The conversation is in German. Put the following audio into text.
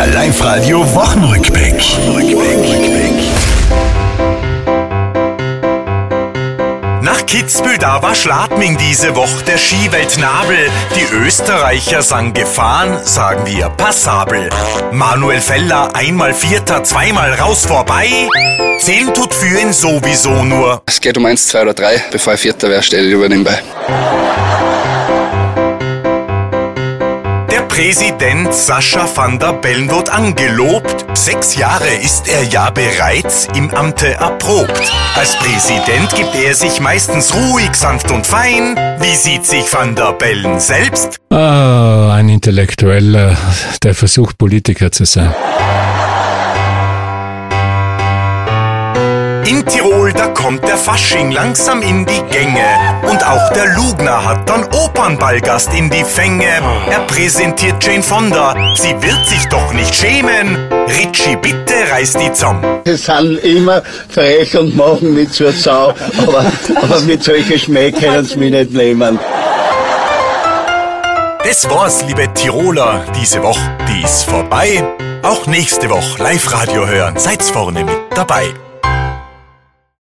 Der Live-Radio Wochenrückblick. Nach Kitzbühel, da war Schladming diese Woche der Skiweltnabel. Die Österreicher sang gefahren, sagen wir passabel. Manuel Feller, einmal Vierter, zweimal raus vorbei. Zählen tut für ihn sowieso nur. Es geht um eins, zwei oder drei. Bevor ich Vierter wäre, stelle ich über den bei. Präsident Sascha van der Bellen wird angelobt. Sechs Jahre ist er ja bereits im Amte erprobt. Als Präsident gibt er sich meistens ruhig, sanft und fein. Wie sieht sich van der Bellen selbst? Ah, ein Intellektueller, der versucht, Politiker zu sein. In Tirol, da kommt der Fasching langsam in die Gänge. Und auch der Lugner hat dann Opernballgast in die Fänge. Er präsentiert Jane Fonda, sie wird sich doch nicht schämen. Ritchie, bitte reiß die zusammen. Sie sind immer frech und machen mich zur Sau, aber, aber mit solchen Schmäh können sie mich nicht nehmen. Das war's, liebe Tiroler, diese Woche, die ist vorbei. Auch nächste Woche Live-Radio hören, seid's vorne mit dabei.